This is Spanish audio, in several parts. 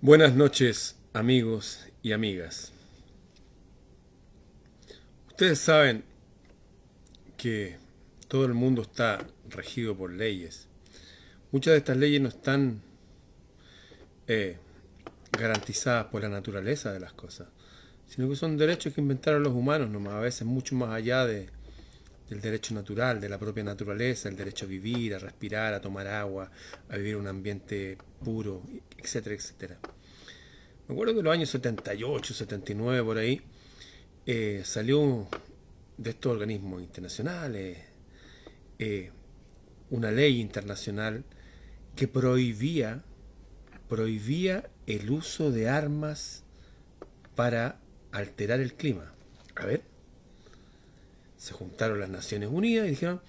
Buenas noches, amigos y amigas. Ustedes saben que todo el mundo está regido por leyes. Muchas de estas leyes no están eh, garantizadas por la naturaleza de las cosas, sino que son derechos que inventaron los humanos, nomás, a veces mucho más allá de, del derecho natural, de la propia naturaleza, el derecho a vivir, a respirar, a tomar agua, a vivir un ambiente puro, etcétera, etcétera. Me acuerdo que en los años 78, 79, por ahí, eh, salió de estos organismos internacionales eh, una ley internacional que prohibía, prohibía el uso de armas para alterar el clima. A ver, se juntaron las Naciones Unidas y dijeron,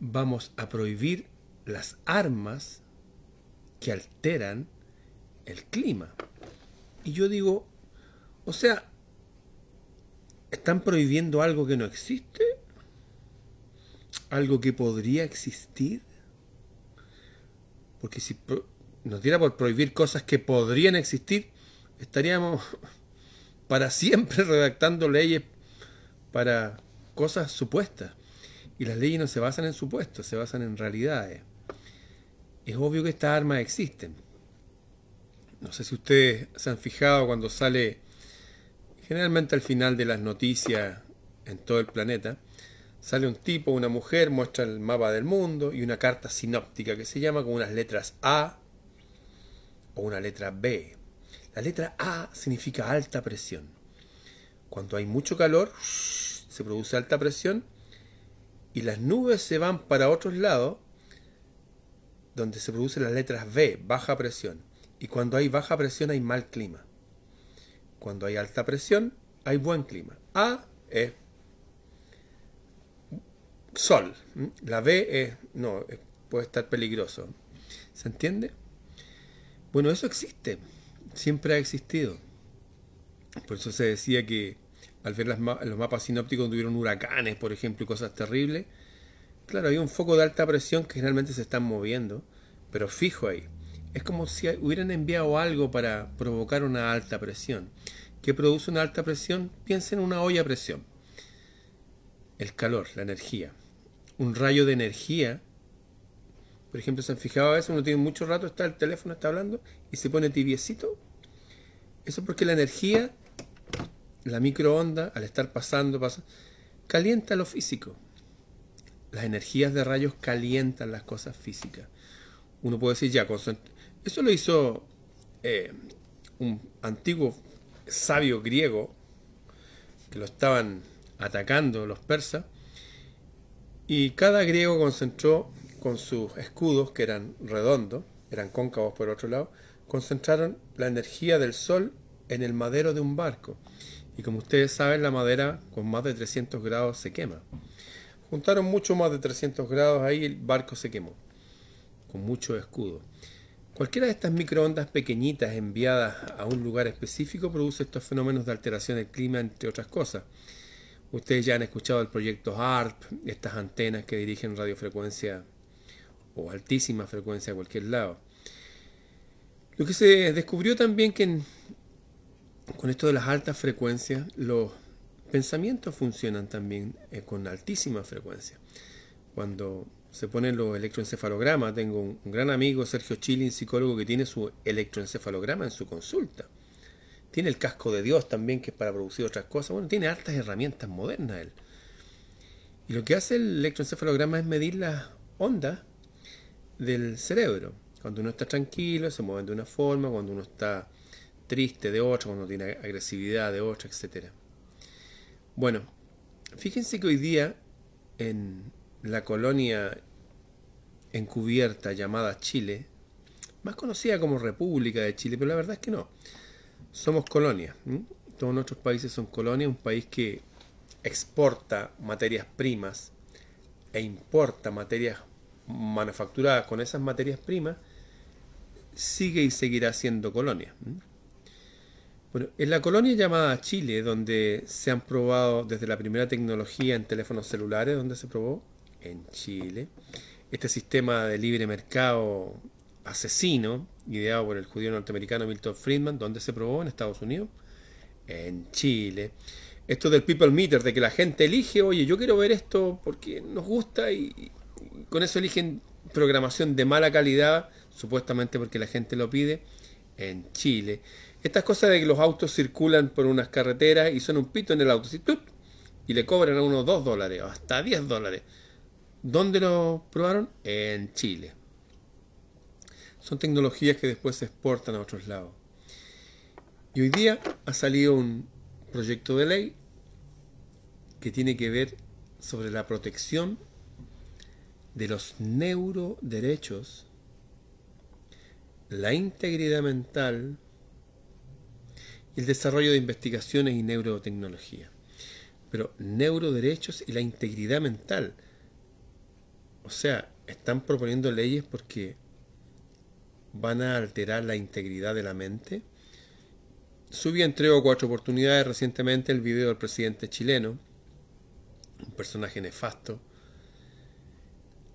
vamos a prohibir las armas que alteran el clima. Y yo digo, o sea, ¿están prohibiendo algo que no existe? ¿Algo que podría existir? Porque si nos diera por prohibir cosas que podrían existir, estaríamos para siempre redactando leyes para cosas supuestas. Y las leyes no se basan en supuestos, se basan en realidades. Es obvio que estas armas existen. No sé si ustedes se han fijado cuando sale, generalmente al final de las noticias en todo el planeta, sale un tipo, una mujer, muestra el mapa del mundo y una carta sinóptica que se llama con unas letras A o una letra B. La letra A significa alta presión. Cuando hay mucho calor, se produce alta presión y las nubes se van para otros lados donde se producen las letras B, baja presión. Y cuando hay baja presión hay mal clima. Cuando hay alta presión hay buen clima. A es sol. La B es no, puede estar peligroso. ¿Se entiende? Bueno, eso existe. Siempre ha existido. Por eso se decía que al ver los mapas sinópticos tuvieron huracanes, por ejemplo, y cosas terribles, claro, hay un foco de alta presión que generalmente se están moviendo, pero fijo ahí. Es como si hubieran enviado algo para provocar una alta presión. ¿Qué produce una alta presión? Piensen en una olla a presión. El calor, la energía. Un rayo de energía. Por ejemplo, se han fijado a veces, uno tiene mucho rato, está el teléfono, está hablando, y se pone tibiecito. Eso porque la energía la microonda, al estar pasando, pasa, calienta lo físico. Las energías de rayos calientan las cosas físicas. Uno puede decir, ya, eso lo hizo eh, un antiguo sabio griego que lo estaban atacando los persas, y cada griego concentró con sus escudos, que eran redondos, eran cóncavos por otro lado, concentraron la energía del sol en el madero de un barco. Y como ustedes saben, la madera con más de 300 grados se quema. Juntaron mucho más de 300 grados ahí el barco se quemó, con mucho escudo. Cualquiera de estas microondas pequeñitas enviadas a un lugar específico produce estos fenómenos de alteración del clima, entre otras cosas. Ustedes ya han escuchado el proyecto HARP, estas antenas que dirigen radiofrecuencia o altísima frecuencia a cualquier lado. Lo que se descubrió también que con esto de las altas frecuencias, los pensamientos funcionan también eh, con altísima frecuencia. Cuando se ponen los electroencefalogramas, tengo un, gran amigo, Sergio Chilin, psicólogo, que tiene su electroencefalograma en su consulta. Tiene el casco de Dios también, que es para producir otras cosas. Bueno, tiene altas herramientas modernas él. Y lo que hace el electroencefalograma es medir las ondas del cerebro. Cuando uno está tranquilo, se mueven de una forma, cuando uno está triste de otra, cuando tiene agresividad de otra, etc. Bueno, fíjense que hoy día en la colonia encubierta llamada Chile, más conocida como República de Chile, pero la verdad es que no, somos colonia. Todos nuestros países son colonias, un país que exporta materias primas e importa materias manufacturadas con esas materias primas, sigue y seguirá siendo colonia. Bueno, en la colonia llamada Chile, donde se han probado desde la primera tecnología en teléfonos celulares, donde se probó en Chile, este sistema de libre mercado asesino, ideado por el judío norteamericano Milton Friedman, ¿dónde se probó? En Estados Unidos, en Chile. Esto del people meter, de que la gente elige, oye, yo quiero ver esto porque nos gusta y, con eso eligen programación de mala calidad, supuestamente porque la gente lo pide, en Chile. Estas cosas de que los autos circulan por unas carreteras y son un pito en el auto, y le cobran a unos 2 dólares o hasta 10 dólares. ¿Dónde lo probaron? En Chile. Son tecnologías que después se exportan a otros lados. Y hoy día ha salido un proyecto de ley que tiene que ver sobre la protección de los neuroderechos, la integridad mental el desarrollo de investigaciones y neurotecnología. Pero neuroderechos y la integridad mental. O sea, están proponiendo leyes porque van a alterar la integridad de la mente. Subí en tres o cuatro oportunidades recientemente el video del presidente chileno, un personaje nefasto,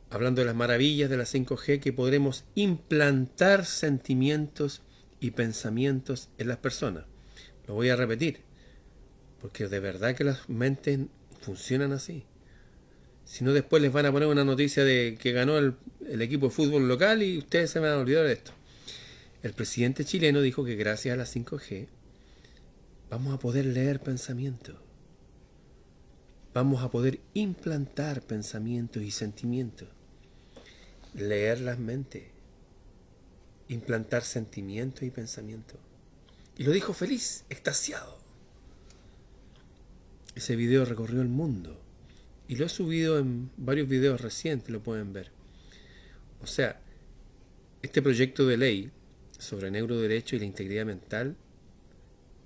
hablando de las maravillas de la 5G, que podremos implantar sentimientos y pensamientos en las personas. Lo voy a repetir, porque de verdad que las mentes funcionan así. Si no, después les van a poner una noticia de que ganó el, equipo de fútbol local y ustedes se van a olvidar de esto. El presidente chileno dijo que gracias a la 5G vamos a poder leer pensamientos. Vamos a poder implantar pensamientos y sentimientos leer las mentes, implantar sentimientos y pensamientos. Y lo dijo feliz, extasiado. Ese video recorrió el mundo. Y lo he subido en varios videos recientes, lo pueden ver. O sea, este proyecto de ley sobre neuroderecho y la integridad mental,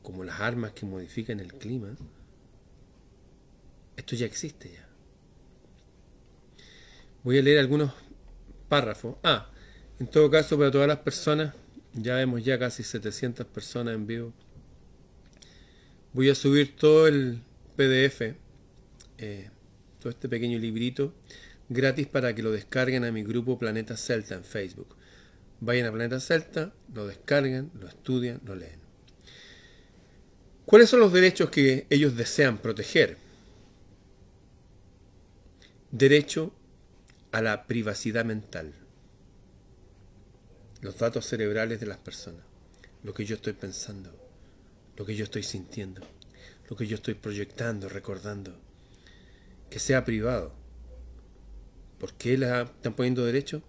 como las armas que modifican el clima, esto ya existe ya. Voy a leer algunos párrafo. Ah, en todo caso, para todas las personas, ya vemos ya casi 700 personas en vivo. Voy a subir todo el PDF, eh, todo este pequeño librito, gratis para que lo descarguen a mi grupo Planeta Celta en Facebook. Vayan a Planeta Celta, lo descarguen, lo estudian, lo leen. ¿Cuáles son los derechos que ellos desean proteger? Derecho a la privacidad mental. Los datos cerebrales de las personas. Lo que yo estoy pensando. Lo que yo estoy sintiendo. Lo que yo estoy proyectando, recordando. Que sea privado. ¿Por qué la están poniendo derecho?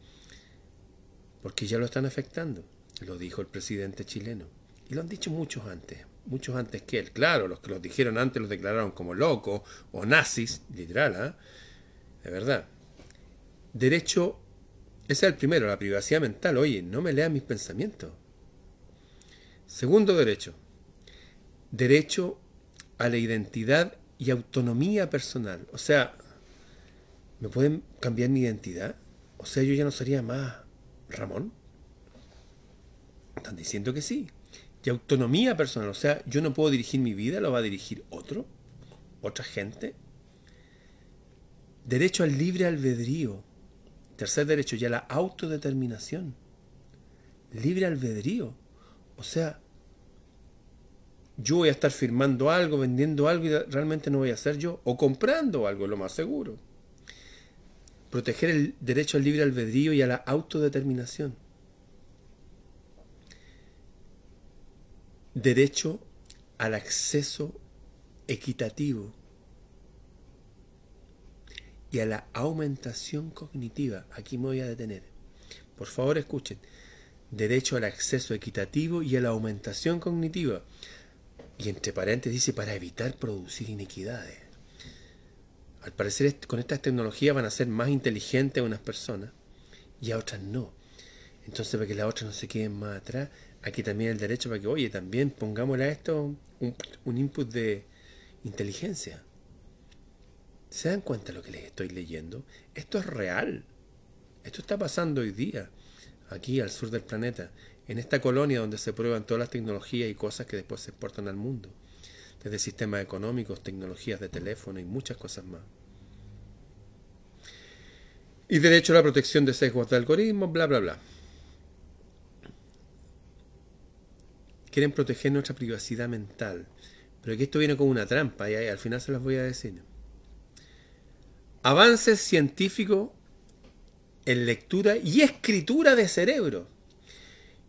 Porque ya lo están afectando. Lo dijo el presidente chileno. Y lo han dicho muchos antes. Muchos antes que él. Claro, los que los dijeron antes los declararon como locos o nazis, literal, ¿ah? De verdad. Derecho, ese es el primero, la privacidad mental. Oye, no me lean mis pensamientos. Segundo derecho, derecho a la identidad y autonomía personal. O sea, ¿me pueden cambiar mi identidad? O sea, yo ya no sería más Ramón. Están diciendo que sí. Y autonomía personal. O sea, yo no puedo dirigir mi vida, lo va a dirigir otro, otra gente. Derecho al libre albedrío. Tercer derecho, ya la autodeterminación. Libre albedrío. O sea, yo voy a estar firmando algo, vendiendo algo y realmente no voy a ser yo. O comprando algo, lo más seguro. Proteger el derecho al libre albedrío y a la autodeterminación. Derecho al acceso equitativo y a la aumentación cognitiva. Aquí me voy a detener. Por favor, escuchen. Derecho al acceso equitativo y a la aumentación cognitiva. Y entre paréntesis dice para evitar producir inequidades. Al parecer con estas tecnologías van a ser más inteligentes a unas personas y a otras no. Entonces para que las otras no se queden más atrás, aquí también el derecho para que, oye, también pongámosle a esto un, un input de inteligencia. ¿Se dan cuenta de lo que les estoy leyendo? Esto es real. Esto está pasando hoy día, aquí al sur del planeta, en esta colonia donde se prueban todas las tecnologías y cosas que después se exportan al mundo, desde sistemas económicos, tecnologías de teléfono y muchas cosas más. Y derecho a la protección de sesgos de algoritmos, bla, bla, bla. quieren proteger nuestra privacidad mental. Pero que esto viene como una trampa y al final se las voy a decir. Avances científicos en lectura y escritura de cerebro.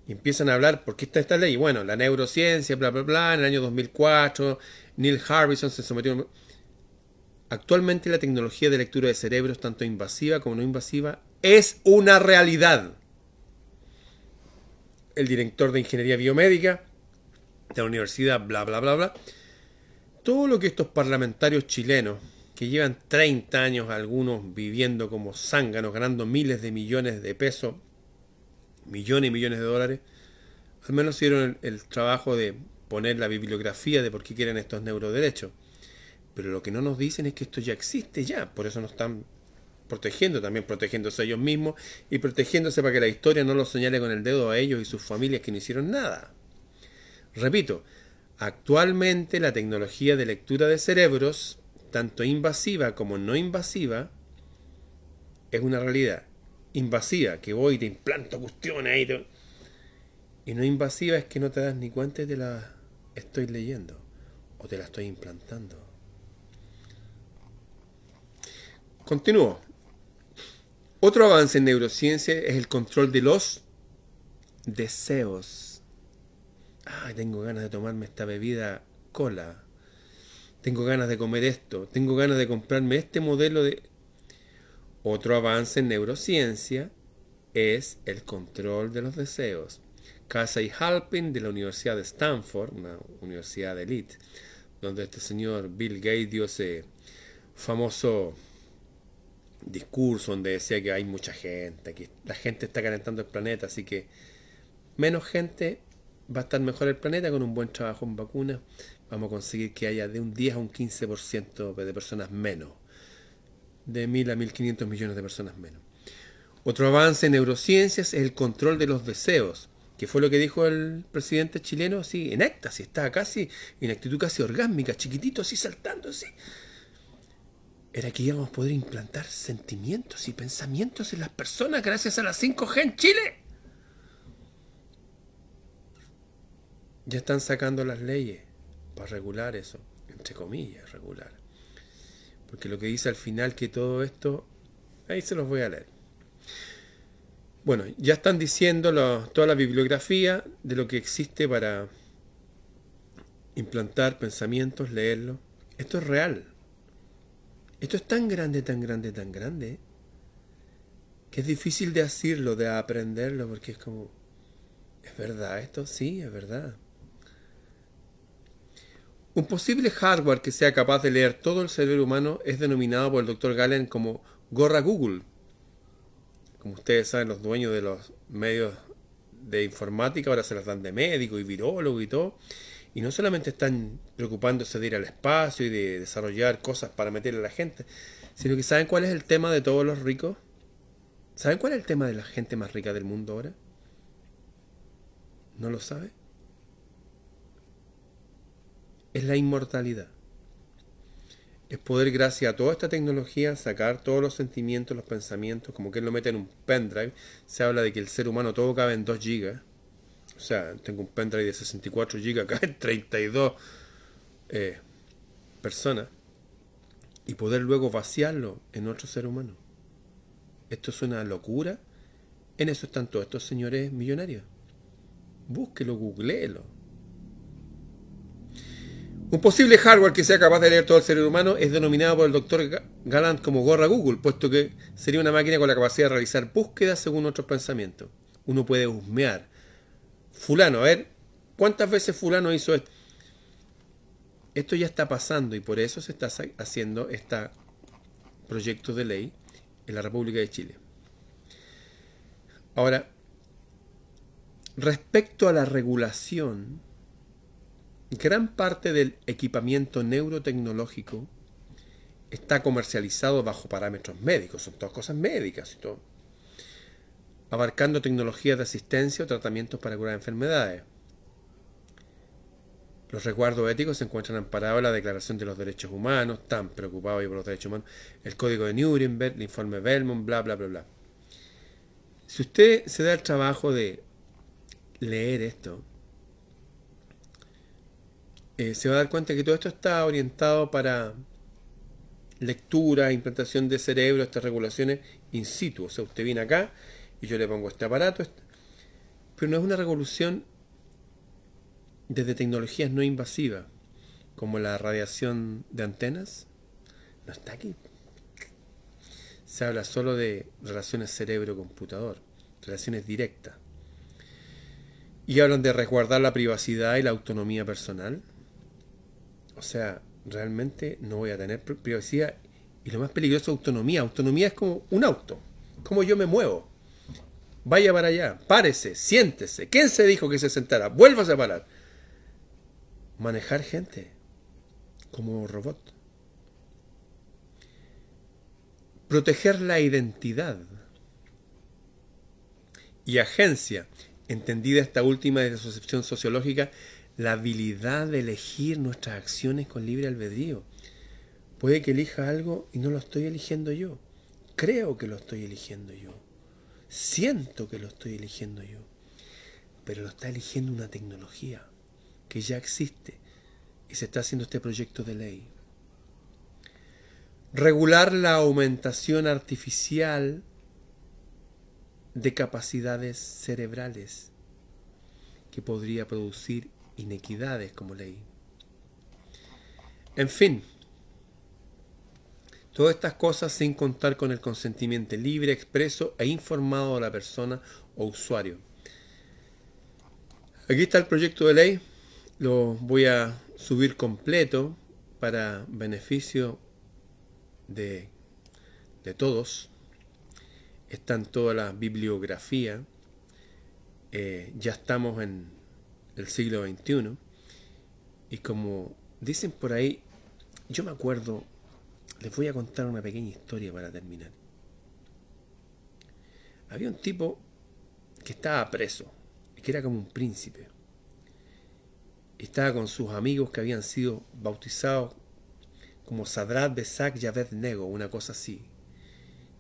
Y empiezan a hablar, ¿por qué está esta ley? Bueno, la neurociencia, bla, bla, bla, en el año 2004, Neil Harbison se sometió... Actualmente la tecnología de lectura de cerebros, tanto invasiva como no invasiva, es una realidad. El director de Ingeniería Biomédica de la Universidad, bla, bla, bla, bla. Todo lo que estos parlamentarios chilenos, que llevan 30 años algunos viviendo como zánganos, ganando miles de millones de pesos, millones y millones de dólares, al menos hicieron el, trabajo de poner la bibliografía de por qué quieren estos neuroderechos. Pero lo que no nos dicen es que esto ya existe ya, por eso nos están protegiendo, también protegiéndose ellos mismos y protegiéndose para que la historia no los señale con el dedo a ellos y sus familias que no hicieron nada. Repito, actualmente la tecnología de lectura de cerebros, tanto invasiva como no invasiva, es una realidad. Invasiva, que voy y te implanto cuestiones ahí. Y no invasiva es que no te das ni cuenta y te la estoy leyendo o te la estoy implantando. Continúo. Otro avance en neurociencia es el control de los deseos. Ay, tengo ganas de tomarme esta bebida cola. Tengo ganas de comer esto. Tengo ganas de comprarme este modelo de... Otro avance en neurociencia es el control de los deseos. Casey Halpin de la Universidad de Stanford, una universidad de elite, donde este señor Bill Gates dio ese famoso discurso donde decía que hay mucha gente, que la gente está calentando el planeta, así que menos gente va a estar mejor el planeta con un buen trabajo en vacunas. Vamos a conseguir que haya de un 10 a un 15% de personas menos, de 1.000 a 1.500 millones de personas menos. Otro avance en neurociencias es el control de los deseos, que fue lo que dijo el presidente chileno, así en éxtasis, estaba casi en actitud casi orgásmica, chiquitito, así saltando, así era que íbamos a poder implantar sentimientos y pensamientos en las personas gracias a la 5G en Chile. Ya están sacando las leyes para regular eso, entre comillas, regular. Porque lo que dice al final que todo esto, ahí se los voy a leer. Bueno, ya están diciendo toda la bibliografía de lo que existe para implantar pensamientos, leerlo. Esto es real. Esto es tan grande, tan grande, tan grande, que es difícil de decirlo, de aprenderlo, porque es como, ¿es verdad esto? Sí, es verdad. Un posible hardware que sea capaz de leer todo el cerebro humano es denominado por el Dr. Galen como gorra Google. Como ustedes saben, los dueños de los medios de informática ahora se las dan de médico y virólogo y todo. Y no solamente están preocupándose de ir al espacio y de desarrollar cosas para meterle a la gente, sino que ¿saben cuál es el tema de todos los ricos? ¿Saben cuál es el tema de la gente más rica del mundo ahora? ¿No lo sabe? Es la inmortalidad. Es poder, gracias a toda esta tecnología, sacar todos los sentimientos, los pensamientos, como que él lo mete en un pendrive. Se habla de que el ser humano todo cabe en 2 gigas o sea, tengo un pendrive de 64 GB acá en 32 eh, personas. Y poder luego vaciarlo en otro ser humano. Esto es una locura. En eso están todos estos señores millonarios. Búsquelo, googleelo. Un posible hardware que sea capaz de leer todo el cerebro humano es denominado por el doctor Galant como gorra Google, puesto que sería una máquina con la capacidad de realizar búsquedas según otros pensamientos. Uno puede husmear, fulano, a ver, ¿cuántas veces fulano hizo esto? Esto ya está pasando y por eso se está haciendo este proyecto de ley en la República de Chile. Ahora, respecto a la regulación, gran parte del equipamiento neurotecnológico está comercializado bajo parámetros médicos, son todas cosas médicas y todo abarcando tecnologías de asistencia o tratamientos para curar enfermedades. Los resguardos éticos se encuentran amparados en la Declaración de los Derechos Humanos, tan preocupados por los derechos humanos, el Código de Nuremberg, el informe Belmont, bla, bla, bla, bla. Si usted se da el trabajo de leer esto, eh, se va a dar cuenta que todo esto está orientado para lectura, implantación de cerebro, estas regulaciones in situ. O sea, usted viene acá y yo le pongo este aparato, pero no es una revolución desde tecnologías no invasivas, como la radiación de antenas. No está aquí. Se habla solo de relaciones cerebro-computador, relaciones directas. Y hablan de resguardar la privacidad y la autonomía personal. O sea, realmente no voy a tener privacidad. Y lo más peligroso es autonomía. Autonomía es como un auto. Como yo me muevo. Vaya para allá, párese, siéntese. ¿Quién se dijo que se sentara? Vuélvase a parar. Manejar gente como robot. Proteger la identidad y agencia, entendida esta última desde su sociológica, la habilidad de elegir nuestras acciones con libre albedrío. Puede que elija algo y no lo estoy eligiendo yo. Creo que lo estoy eligiendo yo. Siento que lo estoy eligiendo yo. Pero lo está eligiendo una tecnología que ya existe y se está haciendo este proyecto de ley. Regular la aumentación artificial de capacidades cerebrales que podría producir inequidades como ley. En fin, todas estas cosas sin contar con el consentimiento libre, expreso e informado de la persona o usuario. Aquí está el proyecto de ley, lo voy a subir completo para beneficio de, de todos. Está en toda la bibliografía. Eh, ya estamos en el siglo XXI. Y como dicen por ahí, yo me acuerdo, les voy a contar una pequeña historia para terminar. Había un tipo que estaba preso, que era como un príncipe. Estaba con sus amigos que habían sido bautizados como Sadrat Besak Yaved Nego, una cosa así.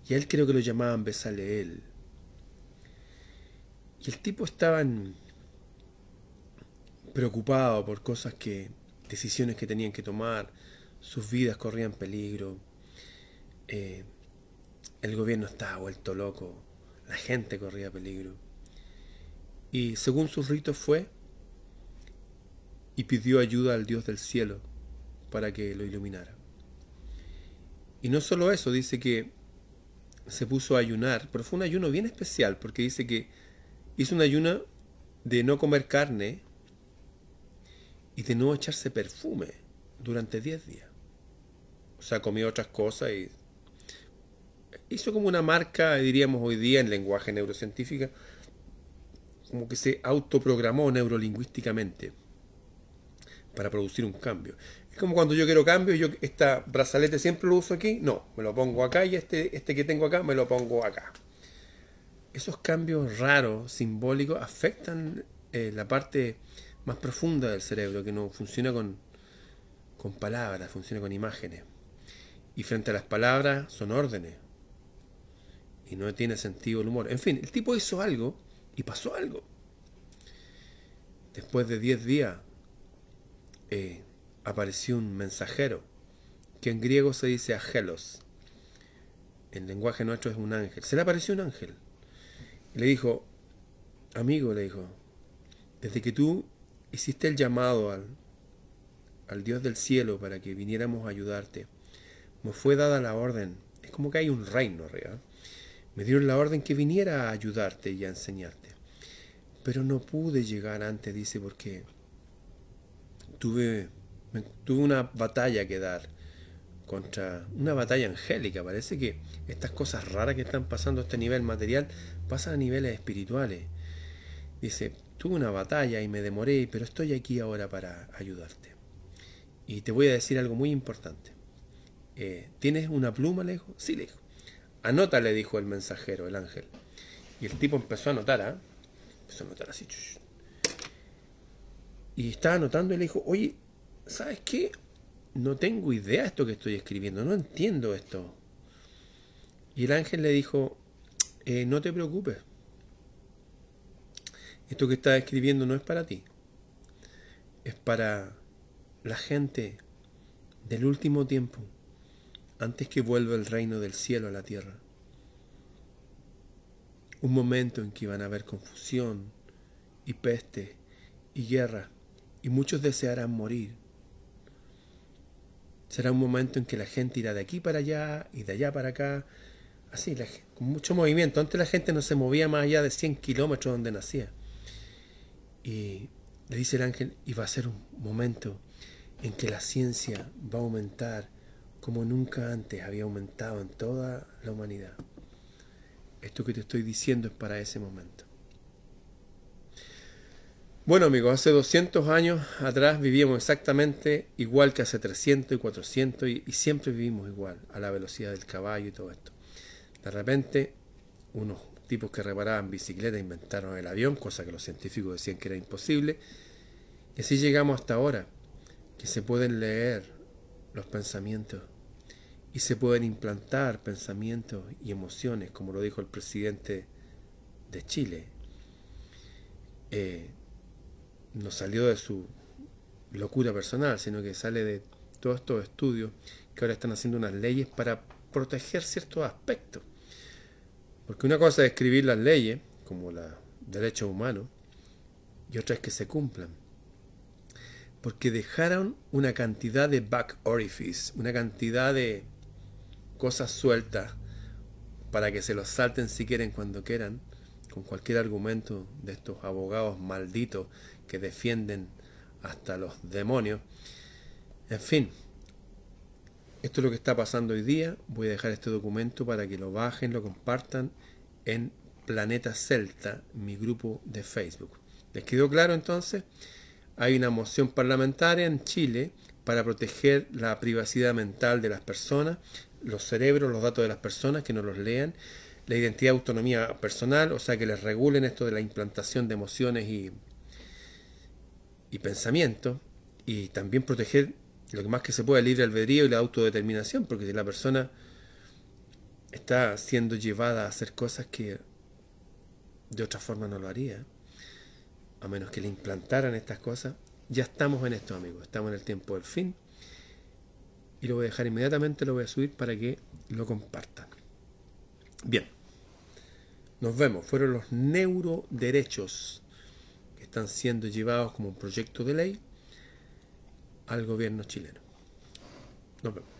Y a él creo que lo llamaban Besaleel. Y el tipo estaba en, preocupado por cosas que, decisiones que tenían que tomar, sus vidas corrían peligro, eh, el gobierno estaba vuelto loco, la gente corría peligro. Y según sus ritos fue y pidió ayuda al Dios del cielo para que lo iluminara. Y no solo eso, dice que se puso a ayunar, pero fue un ayuno bien especial, porque dice que hizo un ayuno de no comer carne y de no echarse perfume durante 10 días. O sea, comió otras cosas y hizo como una marca, diríamos hoy día en lenguaje neurocientífico, como que se autoprogramó neurolingüísticamente para producir un cambio. Es como cuando yo quiero cambio, yo esta brazalete siempre lo uso aquí, no, me lo pongo acá y este, este que tengo acá me lo pongo acá. Esos cambios raros, simbólicos, afectan eh, la parte más profunda del cerebro, que no funciona con, con palabras, funciona con imágenes. Y frente a las palabras son órdenes. Y no tiene sentido el humor. En fin, el tipo hizo algo y pasó algo. Después de 10 días eh, apareció un mensajero, que en griego se dice angelos. En lenguaje nuestro es un ángel. Se le apareció un ángel. Le dijo, amigo, le dijo, desde que tú hiciste el llamado al, al Dios del cielo para que viniéramos a ayudarte. Me fue dada la orden. Es como que hay un reino real. Me dieron la orden que viniera a ayudarte y a enseñarte. Pero no pude llegar antes, dice, porque tuve, tuve una batalla que dar contra una batalla angélica. Parece que estas cosas raras que están pasando a este nivel material pasan a niveles espirituales. Dice, tuve una batalla y me demoré, pero estoy aquí ahora para ayudarte. Y te voy a decir algo muy importante. Eh, ¿Tienes una pluma, le dijo? Sí, le dijo. Anota, le dijo el mensajero, el ángel. Y el tipo empezó a anotar, ¿ah? Empezó a anotar así. Y estaba anotando y le dijo, oye, ¿sabes qué? No tengo idea de esto que estoy escribiendo, no entiendo esto. Y el ángel le dijo, eh, no te preocupes, esto que estás escribiendo no es para ti, es para la gente del último tiempo, antes que vuelva el reino del cielo a la tierra. Un momento en que iban a haber confusión y peste y guerra, y muchos desearán morir. Será un momento en que la gente irá de aquí para allá y de allá para acá, así, con mucho movimiento. Antes la gente no se movía más allá de 100 kilómetros donde nacía. Y le dice el ángel, y va a ser un momento en que la ciencia va a aumentar como nunca antes había aumentado en toda la humanidad. Esto que te estoy diciendo es para ese momento. Bueno amigos, hace 200 años atrás vivíamos exactamente igual que hace 300 y 400 y, siempre vivimos igual, a la velocidad del caballo y todo esto. De repente, unos tipos que reparaban bicicletas inventaron el avión, cosa que los científicos decían que era imposible, y así llegamos hasta ahora que se pueden leer los pensamientos y se pueden implantar pensamientos y emociones, como lo dijo el presidente de Chile. Eh, no salió de su locura personal, sino que sale de todos estos estudios que ahora están haciendo unas leyes para proteger ciertos aspectos. Porque una cosa es escribir las leyes, como los derechos humanos, y otra es que se cumplan porque dejaron una cantidad de back orifice, una cantidad de cosas sueltas para que se los salten si quieren cuando quieran, con cualquier argumento de estos abogados malditos que defienden hasta los demonios. En fin, esto es lo que está pasando hoy día. Voy a dejar este documento para que lo bajen, lo compartan en Planeta Celta, mi grupo de Facebook. ¿Les quedó claro entonces? hay una moción parlamentaria en Chile para proteger la privacidad mental de las personas, los cerebros, los datos de las personas, que no los lean, la identidad autonomía personal, o sea, que les regulen esto de la implantación de emociones y, y pensamientos, y también proteger lo que más que se pueda el libre albedrío y la autodeterminación, porque si la persona está siendo llevada a hacer cosas que de otra forma no lo haría, a menos que le implantaran estas cosas, ya estamos en esto, amigos. Estamos en el tiempo del fin. Y lo voy a dejar inmediatamente, lo voy a subir para que lo compartan. Bien. Nos vemos. Fueron los neuroderechos que están siendo llevados como un proyecto de ley al gobierno chileno. Nos vemos.